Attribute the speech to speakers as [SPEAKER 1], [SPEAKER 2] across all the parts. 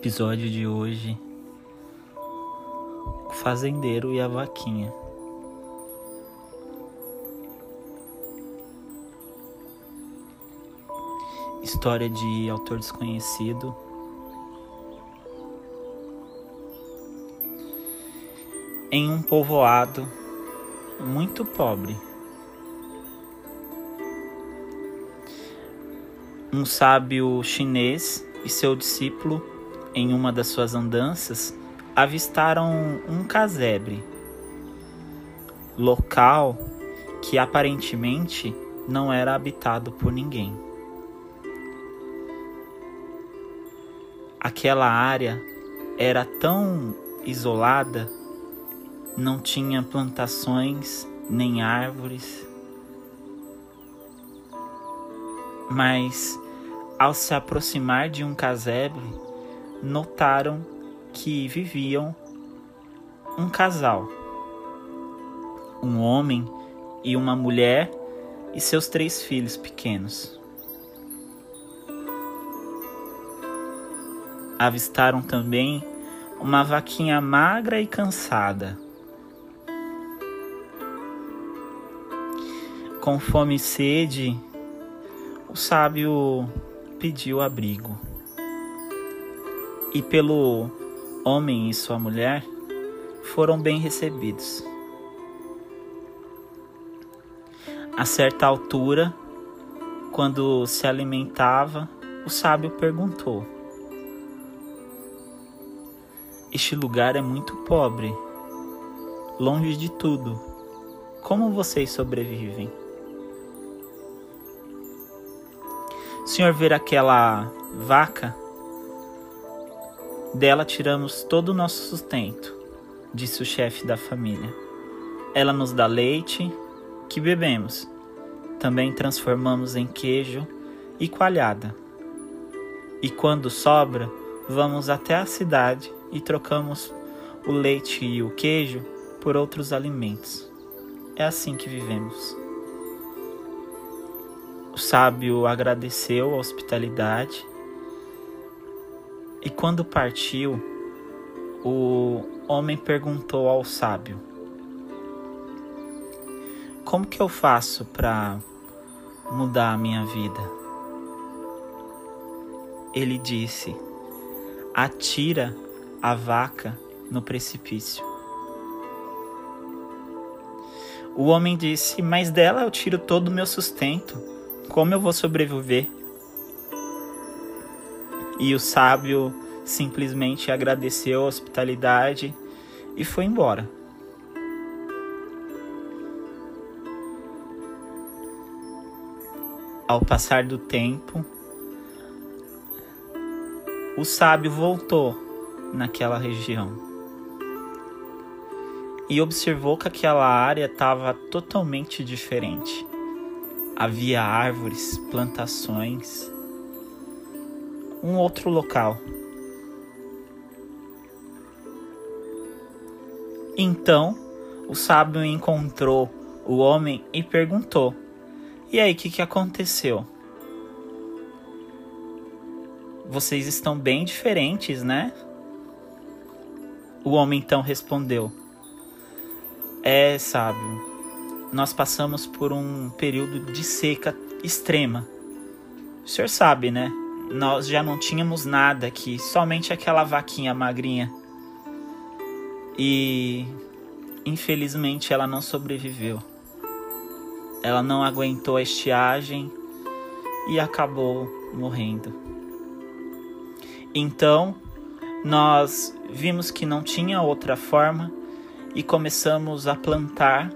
[SPEAKER 1] Episódio de hoje: O fazendeiro e a vaquinha. História de autor desconhecido. Em um povoado muito pobre, um sábio chinês e seu discípulo em uma das suas andanças, avistaram um casebre, local que aparentemente não era habitado por ninguém. Aquela área era tão isolada, não tinha plantações nem árvores, mas ao se aproximar de um casebre, notaram que viviam um casal, um homem e uma mulher e seus três filhos pequenos. Avistaram também uma vaquinha magra e cansada. Com fome e sede, o sábio pediu abrigo e pelo homem e sua mulher foram bem recebidos. A certa altura, quando se alimentava, o sábio perguntou: Este lugar é muito pobre, longe de tudo. Como vocês sobrevivem? O senhor ver aquela vaca dela tiramos todo o nosso sustento, disse o chefe da família. Ela nos dá leite, que bebemos. Também transformamos em queijo e coalhada. E quando sobra, vamos até a cidade e trocamos o leite e o queijo por outros alimentos. É assim que vivemos. O sábio agradeceu a hospitalidade e quando partiu, o homem perguntou ao sábio: Como que eu faço para mudar a minha vida? Ele disse: Atira a vaca no precipício. O homem disse: Mas dela eu tiro todo o meu sustento. Como eu vou sobreviver? E o sábio simplesmente agradeceu a hospitalidade e foi embora. Ao passar do tempo, o sábio voltou naquela região e observou que aquela área estava totalmente diferente. Havia árvores, plantações, um outro local. Então o sábio encontrou o homem e perguntou: E aí, o que, que aconteceu? Vocês estão bem diferentes, né? O homem então respondeu: É, sábio, nós passamos por um período de seca extrema. O senhor sabe, né? Nós já não tínhamos nada aqui, somente aquela vaquinha magrinha. E infelizmente ela não sobreviveu. Ela não aguentou a estiagem e acabou morrendo. Então, nós vimos que não tinha outra forma e começamos a plantar,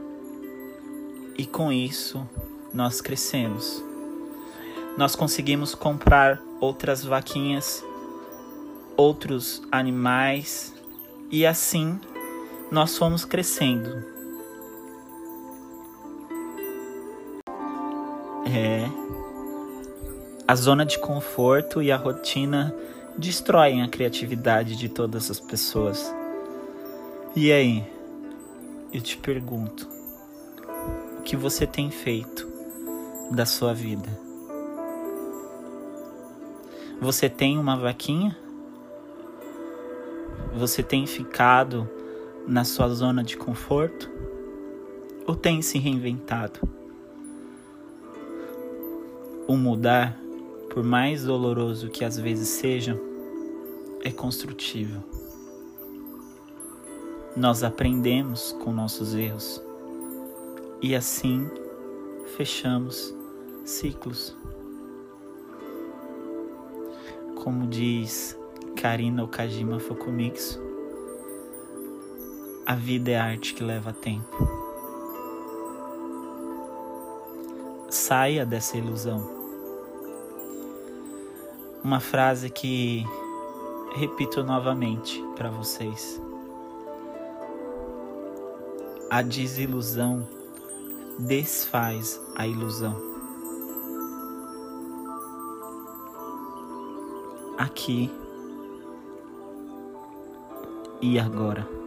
[SPEAKER 1] e com isso nós crescemos. Nós conseguimos comprar outras vaquinhas, outros animais e assim nós fomos crescendo. É. A zona de conforto e a rotina destroem a criatividade de todas as pessoas. E aí, eu te pergunto, o que você tem feito da sua vida? Você tem uma vaquinha? Você tem ficado na sua zona de conforto ou tem se reinventado? O mudar, por mais doloroso que às vezes seja, é construtivo. Nós aprendemos com nossos erros e assim fechamos ciclos. Como diz Karina Okajima Fukumitsu, a vida é arte que leva tempo. Saia dessa ilusão. Uma frase que repito novamente para vocês. A desilusão desfaz a ilusão. Aqui e agora.